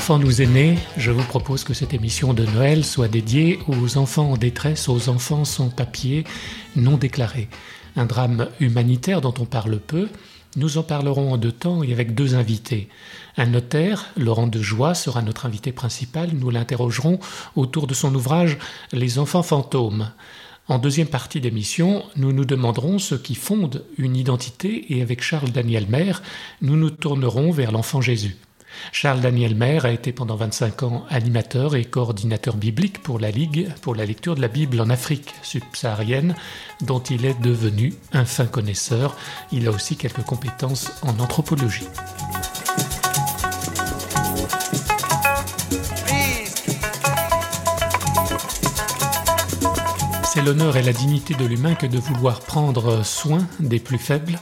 Enfant nous né, je vous propose que cette émission de Noël soit dédiée aux enfants en détresse, aux enfants sans papier, non déclarés. Un drame humanitaire dont on parle peu, nous en parlerons en deux temps et avec deux invités. Un notaire, Laurent Dejoie, sera notre invité principal. Nous l'interrogerons autour de son ouvrage Les enfants fantômes. En deuxième partie d'émission, nous nous demanderons ce qui fonde une identité et avec Charles Daniel Maire, nous nous tournerons vers l'enfant Jésus. Charles Daniel Maire a été pendant 25 ans animateur et coordinateur biblique pour la Ligue pour la lecture de la Bible en Afrique subsaharienne, dont il est devenu un fin connaisseur. Il a aussi quelques compétences en anthropologie. C'est l'honneur et la dignité de l'humain que de vouloir prendre soin des plus faibles,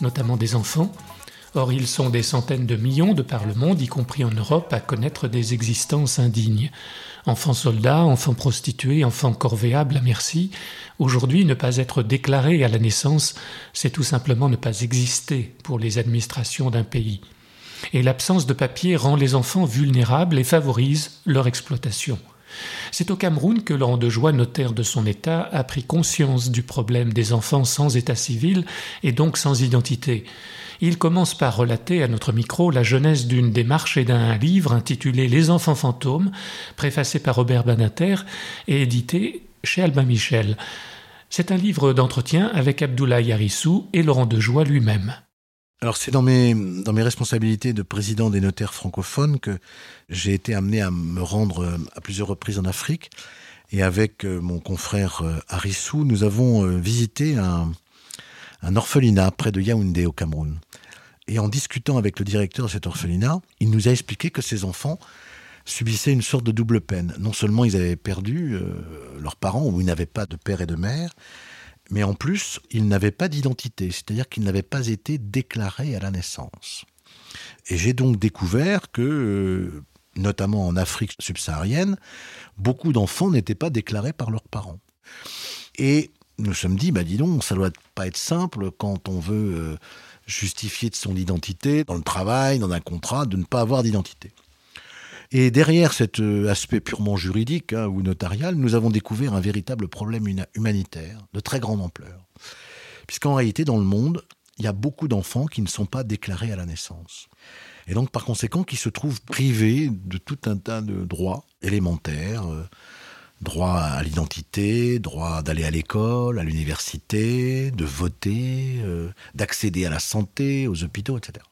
notamment des enfants. Or, ils sont des centaines de millions de par le monde, y compris en Europe, à connaître des existences indignes. Enfants soldats, enfants prostitués, enfants corvéables à merci. Aujourd'hui, ne pas être déclaré à la naissance, c'est tout simplement ne pas exister pour les administrations d'un pays. Et l'absence de papier rend les enfants vulnérables et favorise leur exploitation. C'est au Cameroun que Laurent de Joie, notaire de son État, a pris conscience du problème des enfants sans état civil et donc sans identité. Il commence par relater à notre micro la genèse d'une démarche et d'un livre intitulé Les enfants fantômes, préfacé par Robert Banater et édité chez Albin Michel. C'est un livre d'entretien avec Abdoulaye Yarissou et Laurent Dejoie lui-même. Alors c'est dans mes, dans mes responsabilités de président des notaires francophones que j'ai été amené à me rendre à plusieurs reprises en Afrique. Et avec euh, mon confrère euh, Arissou, nous avons euh, visité un, un orphelinat près de Yaoundé au Cameroun. Et en discutant avec le directeur de cet orphelinat, il nous a expliqué que ces enfants subissaient une sorte de double peine. Non seulement ils avaient perdu euh, leurs parents, ou ils n'avaient pas de père et de mère, mais en plus, ils n'avaient pas d'identité, c'est-à-dire qu'ils n'avaient pas été déclarés à la naissance. Et j'ai donc découvert que, euh, notamment en Afrique subsaharienne, beaucoup d'enfants n'étaient pas déclarés par leurs parents. Et nous sommes dit, bah dis donc, ça doit pas être simple quand on veut euh, justifier de son identité dans le travail, dans un contrat, de ne pas avoir d'identité. Et derrière cet euh, aspect purement juridique hein, ou notarial, nous avons découvert un véritable problème humanitaire de très grande ampleur. Puisqu'en réalité, dans le monde, il y a beaucoup d'enfants qui ne sont pas déclarés à la naissance. Et donc, par conséquent, qui se trouvent privés de tout un tas de droits élémentaires, euh, droit à l'identité, droit d'aller à l'école, à l'université, de voter, euh, d'accéder à la santé, aux hôpitaux, etc.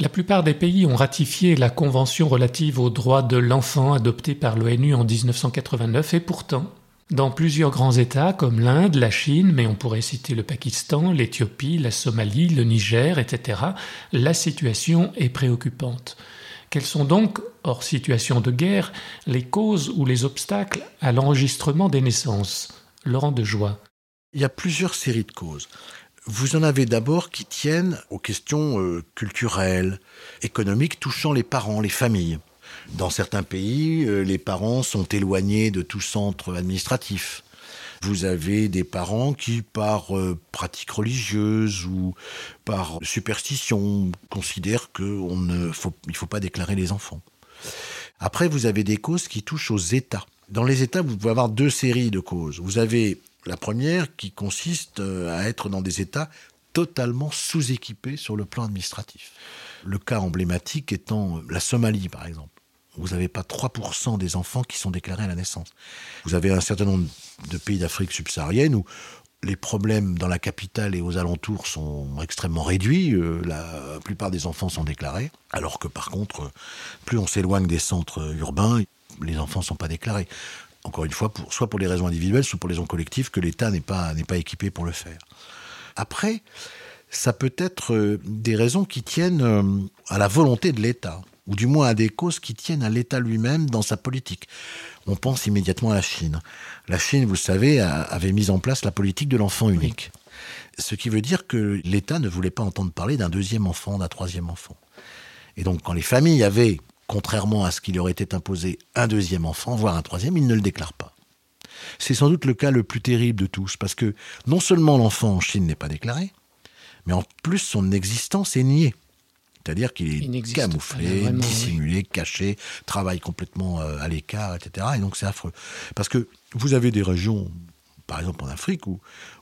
La plupart des pays ont ratifié la Convention relative aux droits de l'enfant adoptée par l'ONU en 1989 et pourtant, dans plusieurs grands États comme l'Inde, la Chine, mais on pourrait citer le Pakistan, l'Éthiopie, la Somalie, le Niger, etc., la situation est préoccupante. Quelles sont donc, hors situation de guerre, les causes ou les obstacles à l'enregistrement des naissances? Laurent de Joie. Il y a plusieurs séries de causes. Vous en avez d'abord qui tiennent aux questions euh, culturelles, économiques touchant les parents, les familles. Dans certains pays, euh, les parents sont éloignés de tout centre administratif. Vous avez des parents qui, par euh, pratique religieuse ou par superstition, considèrent qu'il ne faut, il faut pas déclarer les enfants. Après, vous avez des causes qui touchent aux États. Dans les États, vous pouvez avoir deux séries de causes. Vous avez la première qui consiste euh, à être dans des États totalement sous-équipés sur le plan administratif. Le cas emblématique étant la Somalie, par exemple vous n'avez pas 3% des enfants qui sont déclarés à la naissance. Vous avez un certain nombre de pays d'Afrique subsaharienne où les problèmes dans la capitale et aux alentours sont extrêmement réduits. Euh, la plupart des enfants sont déclarés, alors que par contre, plus on s'éloigne des centres urbains, les enfants ne sont pas déclarés. Encore une fois, pour, soit pour les raisons individuelles, soit pour les raisons collectives, que l'État n'est pas, n'est pas équipé pour le faire. Après, ça peut être euh, des raisons qui tiennent euh, à la volonté de l'État. ou du moins à des causes qui tiennent à l'État lui-même dans sa politique. On pense immédiatement à la Chine. La Chine, vous le savez, avait mis en place la politique de l'enfant unique. Ce qui veut dire que l'État ne voulait pas entendre parler d'un deuxième enfant, d'un troisième enfant. Et donc quand les familles avaient, contrairement à ce qui leur était imposé, un deuxième enfant, voire un troisième, ils ne le déclarent pas. C'est sans doute le cas le plus terrible de tous, parce que non seulement l'enfant en Chine n'est pas déclaré, mais en plus son existence est niée. C'est-à-dire qu'il est camouflé, dissimulé, caché, travaille complètement euh, à l'écart, etc. Et donc c'est affreux. Parce que vous avez des régions, par exemple en Afrique, où,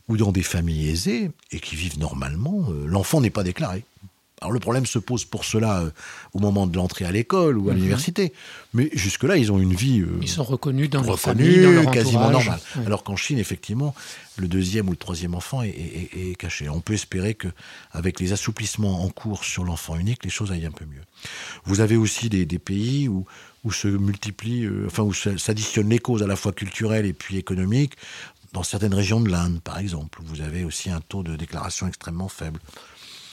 ou dans des familles aisées, et qui vivent normalement, euh, l'enfant n'est pas déclaré. Alors le problème se pose pour cela euh, au moment de l'entrée à l'école ou à mhm. l'université. Mais jusque-là, ils ont une vie... Euh, ils sont reconnus dans leur famille, dans leur quasiment normale. Alors qu'en Chine, effectivement, le deuxième ou le troisième enfant est, caché. On peut espérer que, avec les assouplissements en cours sur l'enfant unique, les choses aillent un peu mieux. Vous avez aussi des, pays où, où se multiplient, euh, enfin où s'additionnent les causes à la fois culturelles et puis économiques. Dans certaines régions de l'Inde, par exemple, vous avez aussi un taux de déclaration extrêmement faible.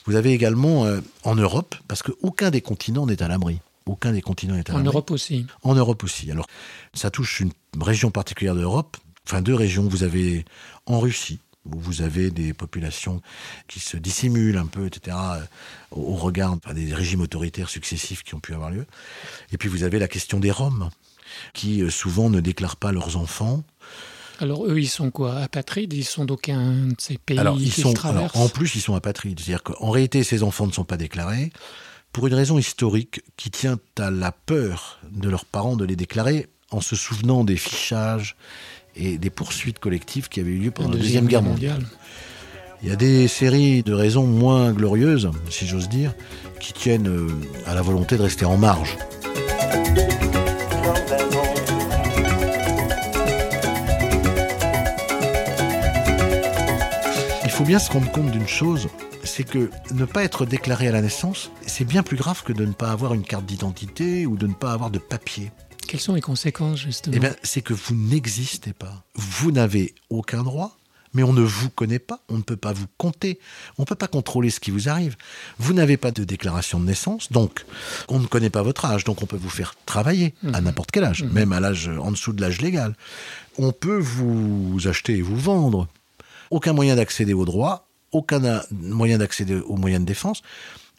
Vous avez également euh, en Europe, parce qu'aucun des continents n'est à l'abri. Aucun des continents n'est à l'abri. En Europe aussi. En Europe aussi. Alors, ça touche une région particulière d'Europe, enfin deux régions. Vous avez en Russie, où vous avez des populations qui se dissimulent un peu, etc., euh, au regard des régimes autoritaires successifs qui ont pu avoir lieu. Et puis vous avez la question des Roms, qui euh, souvent ne déclarent pas leurs enfants alors eux, ils sont quoi Apatrides? Ils sont d'aucun de ces pays alors, ils sont, En plus, ils sont apatrides. C'est-à-dire qu'en réalité, ces enfants ne sont pas déclarés pour une raison historique qui tient à la peur de leurs parents de les déclarer en se souvenant des fichages et des poursuites collectives qui avaient eu lieu pendant la Deuxième, Guerre mondiale. Il y a des séries de raisons moins glorieuses, si j'ose dire, qui tiennent euh, à la volonté de rester en marge. Faut bien se rendre compte d'une chose, c'est que ne pas être déclaré à la naissance, c'est bien plus grave que de ne pas avoir une carte d'identité ou de ne pas avoir de papier. Quelles sont les conséquences, justement? Eh bien, c'est que vous n'existez pas. Vous n'avez aucun droit, mais on ne vous connaît pas, on ne peut pas vous compter, on ne peut pas contrôler ce qui vous arrive. Vous n'avez pas de déclaration de naissance, donc on ne connaît pas votre âge, donc on peut vous faire travailler à mhm. n'importe quel âge, mhm. même à l'âge en dessous de l'âge légal. On peut vous acheter et vous vendre aucun moyen d'accéder aux droits, aucun moyen d'accéder aux moyens de défense.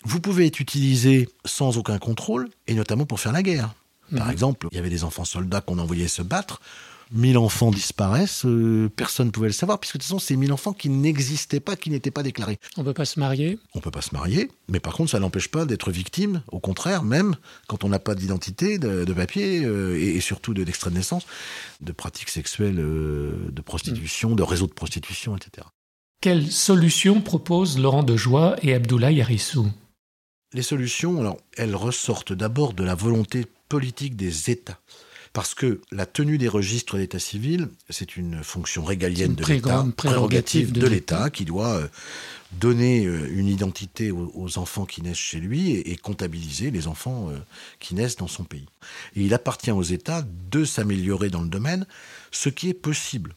Vous pouvez être utilisé sans aucun contrôle, et notamment pour faire la guerre. Par mhm. exemple, il y avait des enfants soldats qu'on envoyait se battre. 1000 enfants disparaissent, euh, personne ne pouvait le savoir, puisque de toute façon, c'est 1000 enfants qui n'existaient pas, qui n'étaient pas déclarés. On ne peut pas se marier On ne peut pas se marier, mais par contre, ça n'empêche pas d'être victime, au contraire, même quand on n'a pas d'identité, de, papier, euh, et, surtout d'extrait de, naissance, de pratiques sexuelles, euh, de prostitution, de réseaux de prostitution, etc. Quelles solutions proposent Laurent Dejoie et Abdoulaye Harissou Les solutions, alors, elles ressortent d'abord de la volonté politique des États parce que la tenue des registres d'état civil, c'est une fonction régalienne de l'État, prérogative de, l'État, qui doit euh, donner euh, une identité aux, enfants qui naissent chez lui et, comptabiliser les enfants euh, qui naissent dans son pays. Et il appartient aux États de s'améliorer dans le domaine, ce qui est possible.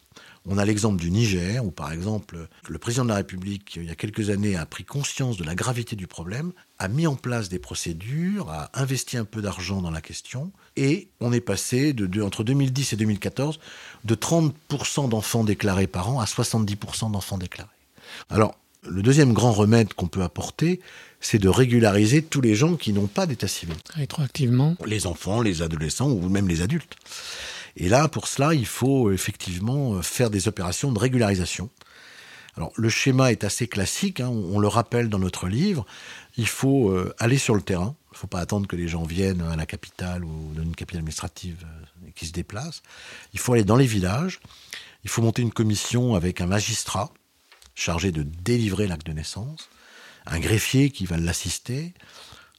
On a l'exemple du Niger, où par exemple le président de la République, il y a quelques années, a pris conscience de la gravité du problème, a mis en place des procédures, a investi un peu d'argent dans la question, et on est passé de, entre 2010 et 2014 de 30% d'enfants déclarés par an à 70% d'enfants déclarés. Alors, le deuxième grand remède qu'on peut apporter, c'est de régulariser tous les gens qui n'ont pas d'état civil. Rétroactivement Les enfants, les adolescents ou même les adultes. Et là, pour cela, il faut effectivement faire des opérations de régularisation. Alors, le schéma est assez classique, hein, on, le rappelle dans notre livre. Il faut euh, aller sur le terrain. Il ne faut pas attendre que les gens viennent à la capitale ou dans une capitale administrative euh, et qu'ils se déplacent. Il faut aller dans les villages. Il faut monter une commission avec un magistrat chargé de délivrer l'acte de naissance, un greffier qui va l'assister,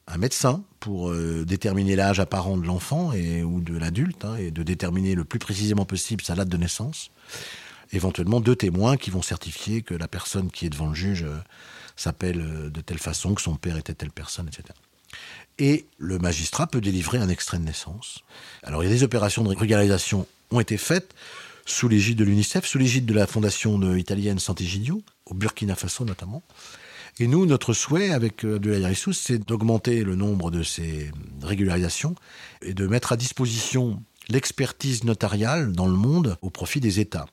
un médecin pour euh, déterminer l'âge apparent de l'enfant ou de l'adulte hein, et de déterminer le plus précisément possible sa date de naissance. Éventuellement deux témoins qui vont certifier que la personne qui est devant le juge euh, s'appelle euh, de telle façon, que son père était telle personne, etc. Et le magistrat peut délivrer un extrait de naissance. Alors il y a des opérations de régularisation ont été faites sous l'égide de l'UNICEF, sous l'égide de la fondation italienne Sant'Egidio, au Burkina Faso notamment. Et nous, notre souhait avec euh, de la c'est d'augmenter le nombre de ces régularisations et de mettre à disposition l'expertise notariale dans le monde au profit des États.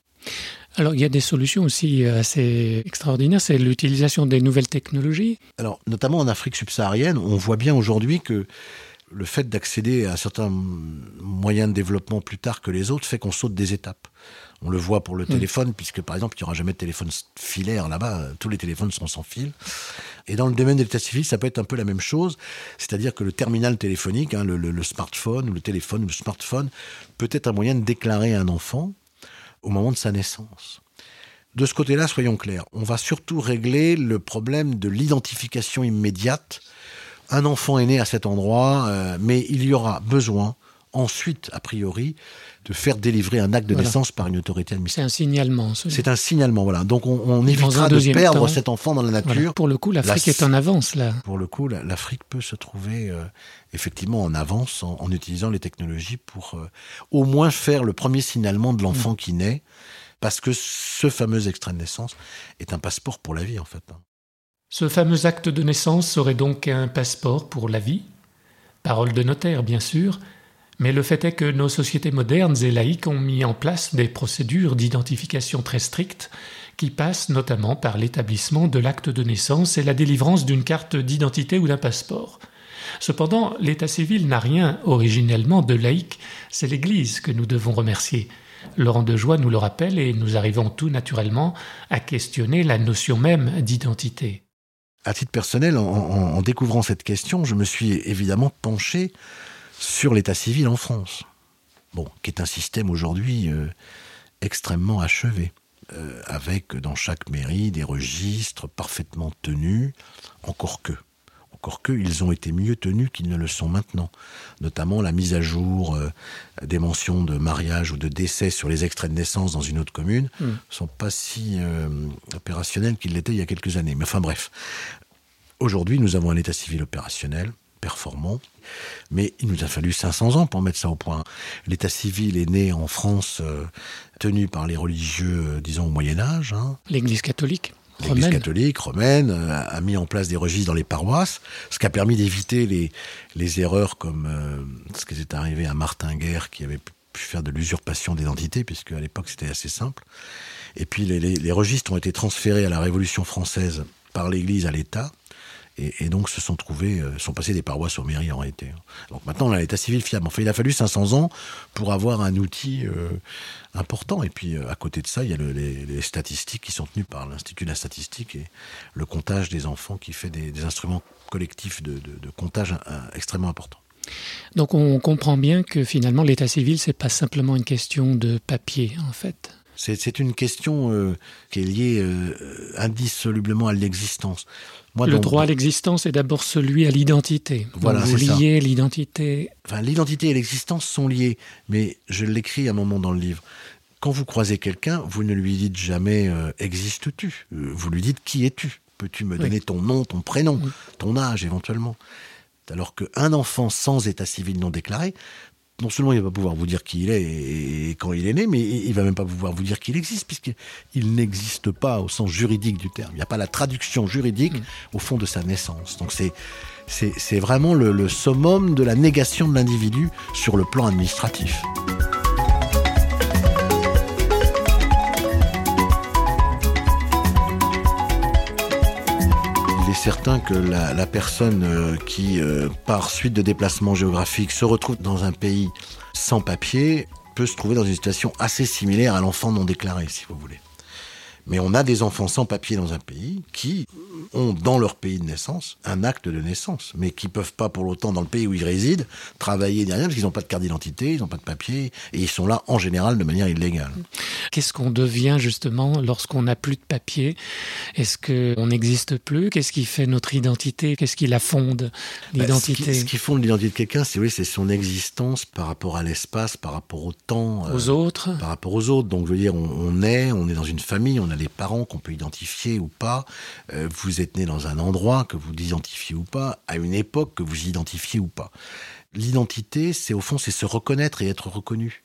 Alors, il y a des solutions aussi euh, assez extraordinaires, c'est l'utilisation des nouvelles technologies. Alors, notamment en Afrique subsaharienne, on voit bien aujourd'hui que le fait d'accéder à certains moyens de développement plus tard que les autres fait qu'on saute des étapes. On le voit pour le mm. téléphone, puisque par exemple, il n'y aura jamais de téléphone filaire là-bas, tous les téléphones sont sans fil. Et dans le domaine de l'état civil, ça peut être un peu la même chose, c'est-à-dire que le terminal téléphonique, hein, le, smartphone, ou le téléphone, ou le smartphone, peut être un moyen de déclarer un enfant au moment de sa naissance. De ce côté-là, soyons clairs, on va surtout régler le problème de l'identification immédiate un enfant est né à cet endroit, euh, mais il y aura besoin ensuite, a priori, de faire délivrer un acte de naissance par une autorité administrative. C'est un signalement. C'est un signalement, voilà. Donc on, évitera de perdre cet enfant dans la nature. Pour le coup, l'Afrique est en avance là. Pour le coup, l'Afrique peut se trouver euh, effectivement en avance en, utilisant les technologies pour euh, au moins faire le premier signalement de l'enfant mm. qui naît, parce que ce fameux extrait de naissance est un passeport pour la vie en fait. Ce fameux acte de naissance serait donc un passeport pour la vie Parole de notaire, bien sûr, mais le fait est que nos sociétés modernes et laïques ont mis en place des procédures d'identification très strictes qui passent notamment par l'établissement de l'acte de naissance et la délivrance d'une carte d'identité ou d'un passeport. Cependant, l'état civil n'a rien originellement de laïque, c'est l'Église que nous devons remercier. Laurent de Joie nous le rappelle et nous arrivons tout naturellement à questionner la notion même d'identité à titre personnel, en, découvrant cette question, je me suis évidemment penché sur l'état civil en France. Bon, qui est un système aujourd'hui euh, extrêmement achevé, euh, avec dans chaque mairie des registres parfaitement tenus, encore que encore qu'ils ont été mieux tenus qu'ils ne le sont maintenant. Notamment la mise à jour euh, des mentions de mariage ou de décès sur les extraits de naissance dans une autre commune ne hmm. sont pas si opérationnels qu'ils l'étaient il y a quelques années. Mais enfin bref, aujourd'hui nous avons un état civil opérationnel performant, mais il nous a fallu 500 ans pour mettre ça au point. L'état civil est né en France, euh, tenu par les religieux, disons, au Moyen Âge. Hein. L'Église catholique L'Église catholique romaine euh, a mis en place des registres dans les paroisses, ce qui a permis d'éviter les, les erreurs comme euh, ce qui est arrivé à Martin Guerre qui avait pu faire de l'usurpation d'identité, puisque à l'époque c'était assez simple. Et puis les, les, registres ont été transférés à la Révolution française par l'Église à l'État et, donc se sont trouvés, euh, sont passés des paroisses aux mairies en réalité. Donc maintenant on a l'état civil fiable. Enfin, il a fallu 500 ans pour avoir un outil euh, important. Et puis euh, à côté de ça, il y a les, statistiques qui sont tenues par l'Institut de la statistique et le comptage des enfants qui fait des, instruments collectifs de, comptage extrêmement importants. Donc on comprend bien que finalement l'état civil, c'est pas simplement une question de papier en fait. C'est une question qui est liée indissolublement à l'existence. Le droit à l'existence est d'abord celui à l'identité. Voilà, vous liez l'identité. Enfin, l'identité et l'existence sont liées, mais je l'écris à un moment dans le livre. Quand vous croisez quelqu'un, vous ne lui dites jamais euh, existes-tu euh, Vous lui dites qui es-tu? Peux-tu me donner ton nom, ton prénom, ton âge éventuellement? Alors qu'un enfant sans état civil non déclaré non seulement il va pas pouvoir vous dire qui il est et quand il est né, mais il va même pas pouvoir vous dire qu'il existe, puisqu'il n'existe pas au sens juridique du terme. Il n'y a pas la traduction juridique mm. au fond de sa naissance. Donc c'est c'est vraiment le, le summum de la négation de l'individu sur le plan administratif. Certain que la, personne euh, qui, euh, par suite de déplacements géographiques, se retrouve dans un pays sans papier peut se trouver dans une situation assez similaire à l'enfant non déclaré, si vous voulez. Mais on a des enfants sans papier dans un pays qui ont dans leur pays de naissance un acte de naissance, mais qui peuvent pas pour l'autant dans le pays où ils résident travailler derrière parce qu'ils n'ont pas de carte d'identité, ils n'ont pas de papier et ils sont là en général de manière illégale. Qu'est-ce qu'on devient justement lorsqu'on n'a plus de papier? Est-ce qu'on n'existe plus? Qu'est-ce qui fait notre identité? Qu'est-ce qui la fonde bah, l'identité? ce, qui, fonde l'identité de quelqu'un, c'est oui, c'est son existence par rapport à l'espace, par rapport au temps, aux autres, par rapport aux autres. Donc je veux dire, on, on est, on est dans une famille, on a les parents qu'on peut identifier ou pas, euh, vous êtes né dans un endroit que vous identifiez ou pas, à une époque que vous identifiez ou pas. L'identité, c'est au fond, c'est se reconnaître et être reconnu.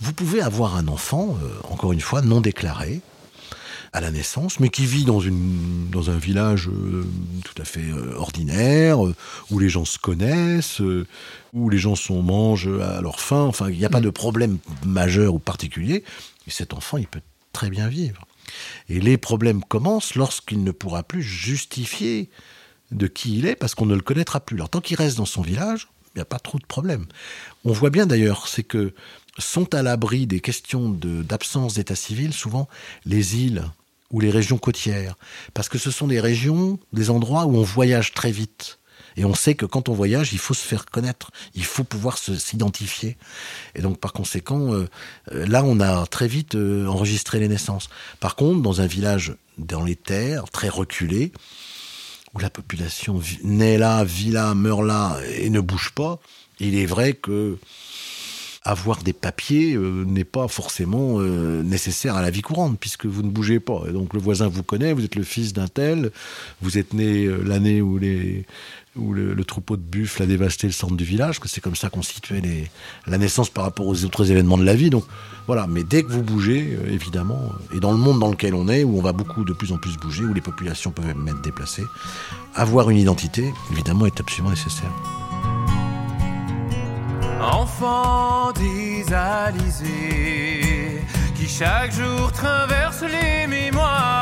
Vous pouvez avoir un enfant, euh, encore une fois, non déclaré, à la naissance, mais qui vit dans, une, dans un village euh, tout à fait euh, ordinaire, euh, où les gens se connaissent, où les gens sont mangent à leur faim. Enfin, il n'y a pas mm. de problème majeur ou particulier. Et cet enfant, il peut très bien vivre. Et les problèmes commencent lorsqu'il ne pourra plus justifier de qui il est, parce qu'on ne le connaîtra plus. Alors, tant qu'il reste dans son village, il n'y a pas trop de problème. On voit bien d'ailleurs, c'est que sont à l'abri des questions d'absence d'état civil, souvent les îles ou les régions côtières, parce que ce sont des régions, des endroits où on voyage très vite. Et on sait que quand on voyage, il faut se faire connaître, il faut pouvoir s'identifier. Et donc par conséquent, euh, euh, là, on a très vite euh, enregistré les naissances. Par contre, dans un village dans les terres, très reculé, où la population naît là, vit là, meurt là et ne bouge pas, il est vrai que avoir des papiers euh, n'est pas forcément euh, nécessaire à la vie courante, puisque vous ne bougez pas. Et donc le voisin vous connaît, vous êtes le fils d'un tel, vous êtes né euh, l'année où, le, troupeau de buffles a dévasté le centre du village, que c'est comme ça qu'on situait la naissance par rapport aux autres événements de la vie. Donc voilà, mais dès que vous bougez, évidemment, et dans le monde dans lequel on est, où on va beaucoup de plus en plus bouger, où les populations peuvent même être déplacées, avoir une identité, évidemment, est absolument nécessaire enfant désalisé, qui chaque jour traverse les mémoires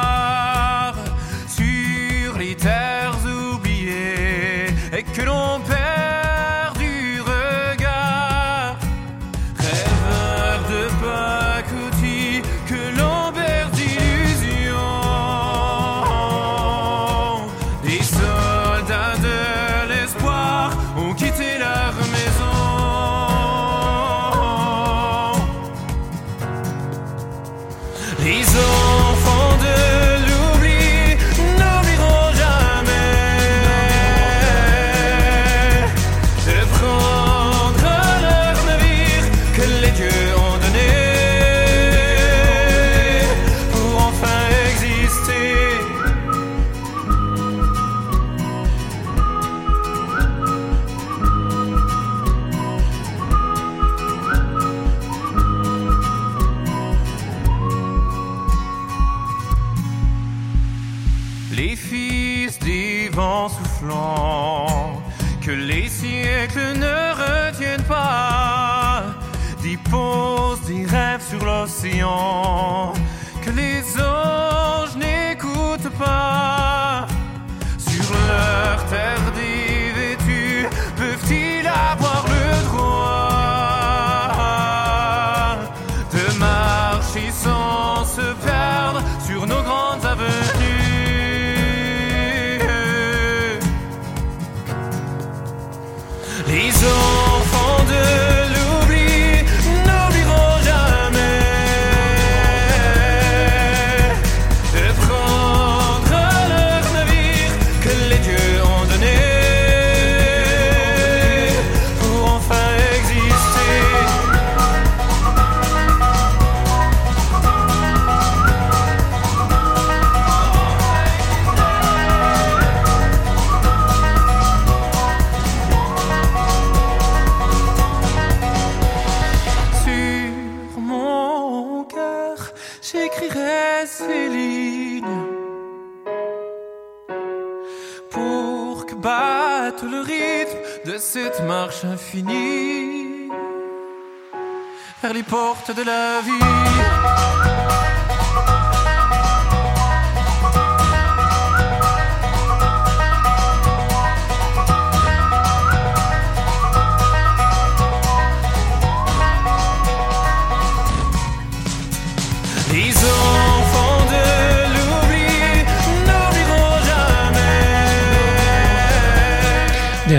portes de la vie.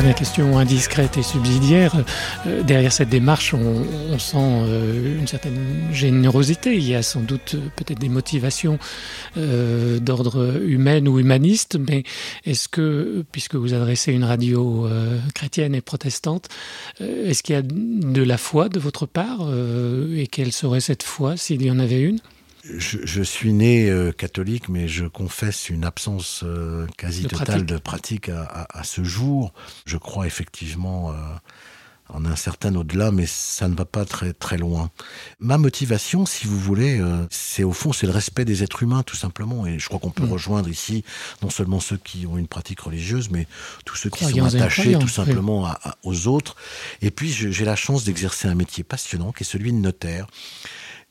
Dernière question indiscrète et subsidiaire. Euh, derrière cette démarche, on, sent euh, une certaine générosité. Il y a sans doute euh, peut-être des motivations d'ordre humain ou humaniste, mais est-ce que, puisque vous adressez une radio chrétienne et protestante, est-ce qu'il y a de la foi de votre part et quelle serait cette foi s'il y en avait une? Je, suis né euh, catholique, mais je confesse une absence euh, quasi totale de pratique à, ce jour. Je crois effectivement euh, en un certain au-delà, mais ça ne va pas très très loin. Ma motivation, si vous voulez, c'est au fond, c'est le respect des êtres humains, tout simplement. Et je crois qu'on peut mm. rejoindre ici non seulement ceux qui ont une pratique religieuse, mais tous ceux qui sont attachés tout simplement aux autres. Et puis, j'ai la chance d'exercer un métier passionnant, qui est celui de notaire.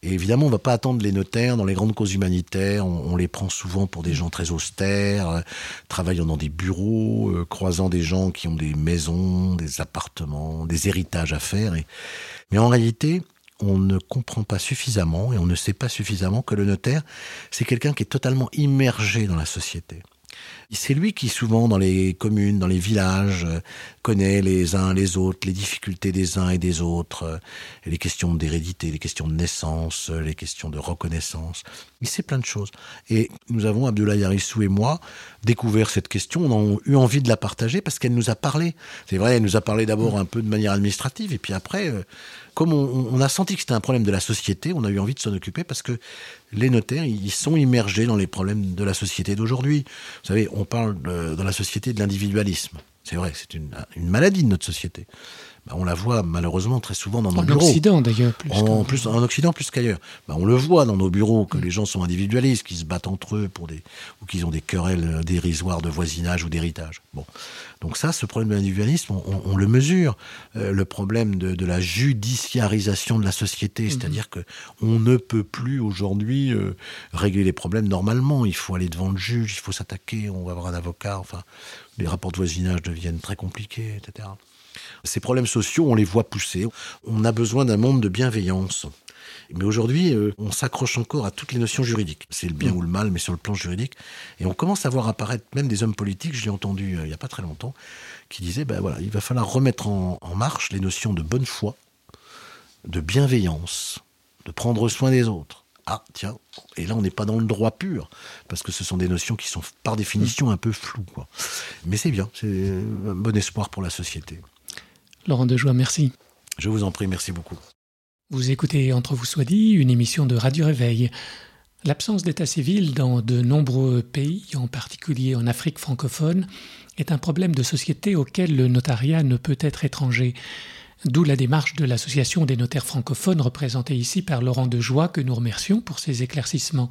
Et évidemment, on ne va pas attendre les notaires dans les grandes causes humanitaires. On, les prend souvent pour des gens très austères, euh, travaillant dans des bureaux, euh, croisant des gens qui ont des maisons, des appartements, des héritages à faire. Mais en réalité, on ne comprend pas suffisamment et on ne sait pas suffisamment que le notaire, c'est quelqu'un qui est totalement immergé dans la société. C'est lui qui souvent dans les communes, dans les villages, euh, connaît les uns les autres, les difficultés des uns et des autres, euh, les questions d'hérédité, les questions de naissance, euh, les questions de reconnaissance. Il sait plein de choses. Et nous avons, Abdoulaye Harissou et moi, découvert cette question, on a eu envie de la partager parce qu'elle nous a parlé. C'est vrai, elle nous a parlé d'abord un peu de manière administrative et puis après, comme on, a senti que c'était un problème de la société, on a eu envie de s'en occuper parce que les notaires, ils sont immergés dans les problèmes de la société d'aujourd'hui. Vous savez, parle dans la société de l'individualisme. C'est vrai, c'est une, maladie de notre société. Bah, on la voit malheureusement très souvent dans nos bureaux. En Occident d'ailleurs. Plus en, plus, en Occident plus qu'ailleurs. Bah, on le voit dans nos bureaux que mm. les gens sont individualistes, qu'ils se battent entre eux pour des, ou qu'ils ont des querelles dérisoires de voisinage ou d'héritage. Bon. Donc ça, ce problème de l'individualisme, on, le mesure. Euh, le problème de, la judiciarisation de la société, mm-hmm. c'est-à-dire que on ne peut plus aujourd'hui euh, régler les problèmes normalement. Il faut aller devant le juge, il faut s'attaquer, on va avoir un avocat. Enfin, les rapports de voisinage deviennent très compliqués, etc. Ces problèmes sociaux, on les voit pousser. On a besoin d'un monde de bienveillance. Mais aujourd'hui, euh, on s'accroche encore à toutes les notions juridiques. C'est le bien mm. ou le mal, mais sur le plan juridique. Et on commence à voir apparaître même des hommes politiques, j'ai entendu euh, il n'y a pas très longtemps, qui disaient, ben voilà, il va falloir remettre en, en marche les notions de bonne foi, de bienveillance, de prendre soin des autres. Ah, tiens, et là on n'est pas dans le droit pur, parce que ce sont des notions qui sont par définition un peu floues. Quoi. Mais c'est bien, c'est un bon espoir pour la société. Laurent Dejoie, merci. Je vous en prie, merci beaucoup. Vous écoutez Entre vous soit dit, une émission de Radio Réveil. L'absence d'état civil dans de nombreux pays, en particulier en Afrique francophone, est un problème de société auquel le notariat ne peut être étranger. D'où la démarche de l'Association des notaires francophones représentée ici par Laurent Dejoie que nous remercions pour ses éclaircissements.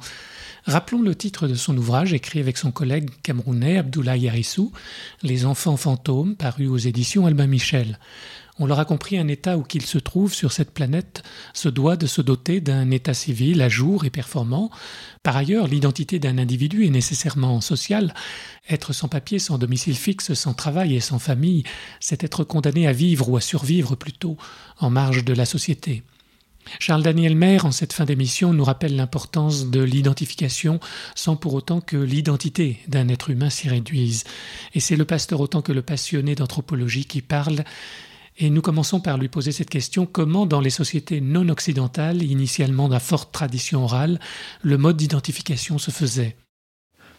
Rappelons le titre de son ouvrage écrit avec son collègue camerounais Abdoulaye Yarissou, Les enfants fantômes, paru aux éditions Albin Michel. On l'aura compris, un État où qu'il se trouve sur cette planète se doit de se doter d'un État civil à jour et performant. Par ailleurs, l'identité d'un individu est nécessairement sociale. Être sans papier, sans domicile fixe, sans travail et sans famille, c'est être condamné à vivre ou à survivre plutôt en marge de la société. Charles Daniel Maire, en cette fin d'émission, nous rappelle l'importance de l'identification sans pour autant que l'identité d'un être humain s'y réduise. Et c'est le pasteur autant que le passionné d'anthropologie qui parle. Et nous commençons par lui poser cette question comment, dans les sociétés non occidentales, initialement d'un forte tradition orale, le mode d'identification se faisait?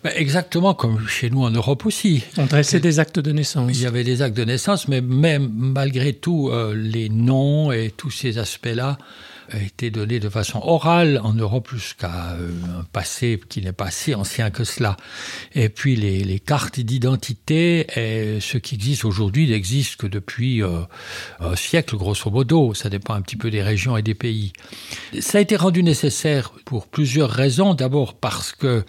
Ben, exactement comme chez nous en Europe aussi. On dressait des actes de naissance. Il y avait des actes de naissance, mais même malgré tout, euh, les noms et tous ces aspects-là a été donné de façon orale en Europe jusqu'à euh, un passé qui n'est pas si ancien que cela. Et puis les, cartes d'identité, ce qui existe aujourd'hui n'existe que depuis euh, un siècle, grosso modo. Ça dépend un petit peu des régions et des pays. Ça a été rendu nécessaire pour plusieurs raisons. D'abord parce que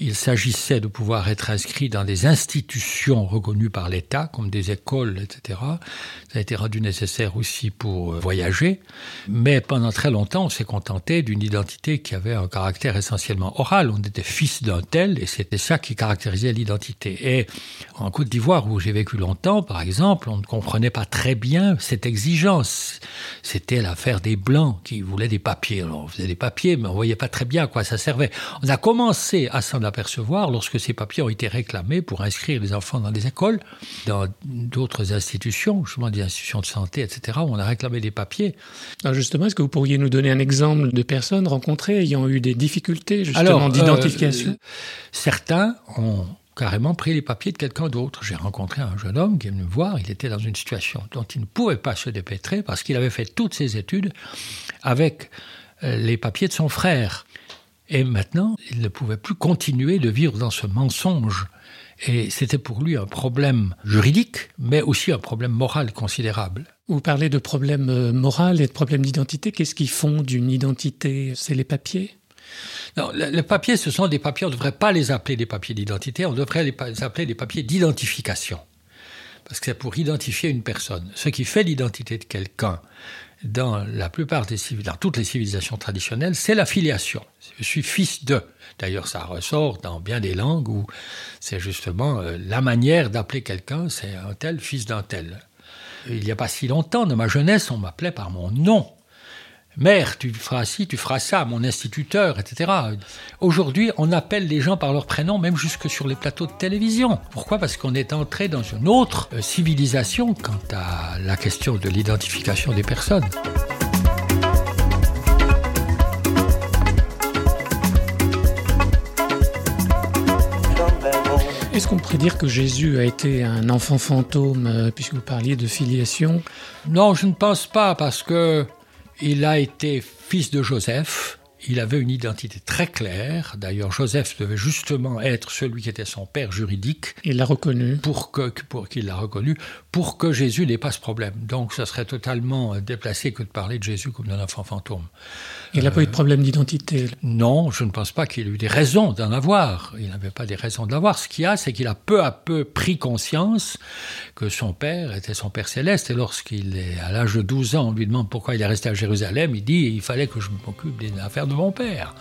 il s'agissait de pouvoir être inscrit dans des institutions reconnues par l'État, comme des écoles, etc. Ça a été rendu nécessaire aussi pour euh, voyager. Mais pendant très longtemps, on s'est contenté d'une identité qui avait un caractère essentiellement oral. On était fils d'un tel, et c'était ça qui caractérisait l'identité. Et en Côte d'Ivoire, où j'ai vécu longtemps, par exemple, on ne comprenait pas très bien cette exigence. C'était l'affaire des Blancs qui voulaient des papiers. On faisait des papiers, mais on voyait pas très bien à quoi ça servait. On a commencé à s'en apercevoir lorsque ces papiers ont été réclamés pour inscrire les enfants dans des écoles, dans d'autres institutions, justement des institutions de santé, etc., où on a réclamé des papiers. Alors justement, est-ce que vous pourriez nous donner un exemple de personnes rencontrées ayant eu des difficultés justement d'identification euh, Certains ont carrément pris les papiers de quelqu'un d'autre. J'ai rencontré un jeune homme qui est venu me voir, il était dans une situation dont il ne pouvait pas se dépêtrer parce qu'il avait fait toutes ses études avec euh, les papiers de son frère. Et maintenant, il ne pouvait plus continuer de vivre dans ce mensonge. Et c'était pour lui un problème juridique, mais aussi un problème moral considérable. Vous parlez de problème euh, moral et de problème d'identité. Qu'est-ce qui font d'une identité? C'est les papiers? Non, les papiers, ce sont des papiers, on ne devrait pas les appeler des papiers d'identité, on devrait les appeler des papiers d'identification. Parce que c'est pour identifier une personne. Ce qui fait l'identité de quelqu'un, dans la plupart des dans toutes les civilisations traditionnelles, c'est la filiation. Je suis fils de. D'ailleurs, ça ressort dans bien des langues où c'est justement euh, la manière d'appeler quelqu'un, c'est un tel fils d'un tel. Il n'y a pas si longtemps, dans ma jeunesse, on m'appelait par mon nom. Mère, tu feras ci, tu feras ça, mon instituteur, etc. Aujourd'hui, on appelle les gens par leur prénom, même jusque sur les plateaux de télévision. Pourquoi? Parce qu'on est entré dans une autre euh, civilisation quant à la question de l'identification des personnes. Est-ce qu'on pourrait dire que Jésus a été un enfant fantôme, euh, puisque vous parliez de filiation? Non, je ne pense pas, parce que il a été fils de Joseph. Il avait une identité très claire. D'ailleurs, Joseph devait justement être celui qui était son père juridique. Il l'a reconnu. Pour que, pour qu'il l'a reconnu, pour que Jésus n'ait pas ce problème. Donc, ça serait totalement déplacé que de parler de Jésus comme d'un enfant fantôme. Il n'a pas eu de problème d'identité Non, je ne pense pas qu'il ait eu des raisons d'en avoir. Il n'avait pas des raisons d'en avoir. Ce qu'il y a, c'est qu'il a peu à peu pris conscience que son père était son père céleste. Et lorsqu'il est à l'âge de 12 ans, on lui demande pourquoi il est resté à Jérusalem, il dit il fallait que je m'occupe des affaires de mon père.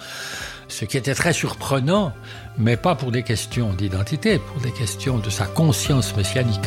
Ce qui était très surprenant, mais pas pour des questions d'identité, pour des questions de sa conscience messianique.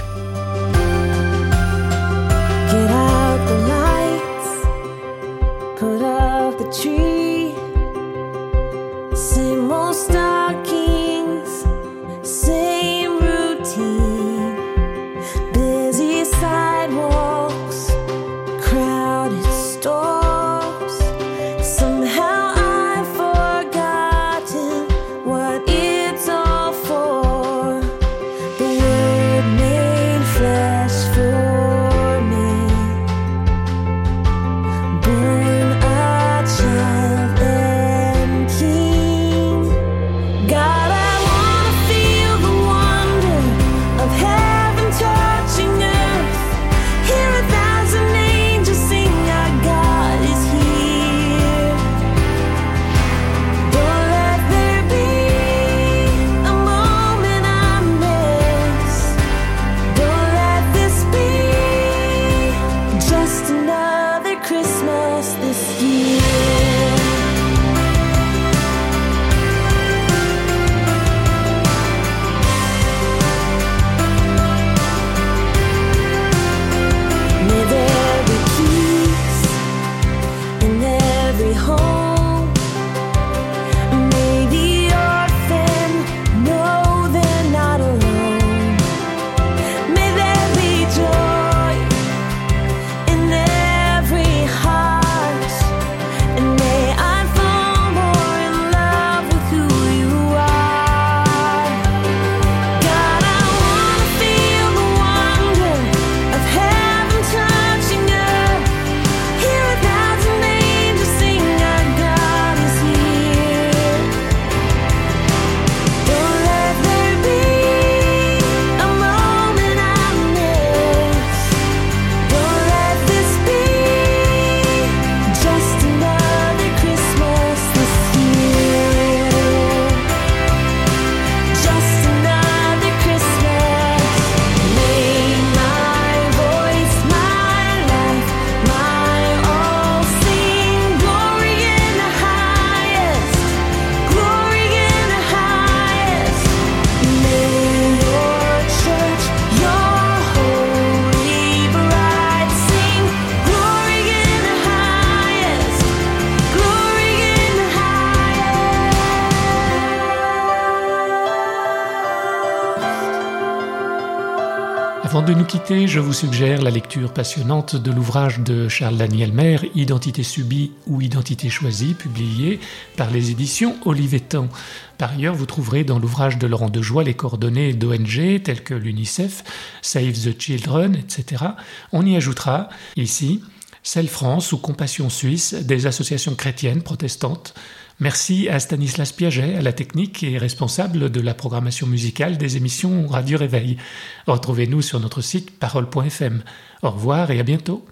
Avant de nous quitter, je vous suggère la lecture passionnante de l'ouvrage de Charles Daniel Maire, Identité subie ou Identité choisie, publié par les éditions Olivetan. Par ailleurs, vous trouverez dans l'ouvrage de Laurent Dejoie les coordonnées d'ONG telles que l'UNICEF, Save the Children, etc. On y ajoutera, ici, Celle France ou Compassion Suisse, des associations chrétiennes protestantes Merci à Stanislas Piaget, à la technique et responsable de la programmation musicale des émissions Radio Réveil. Retrouvez-nous sur notre site parole.fm. Au revoir et à bientôt.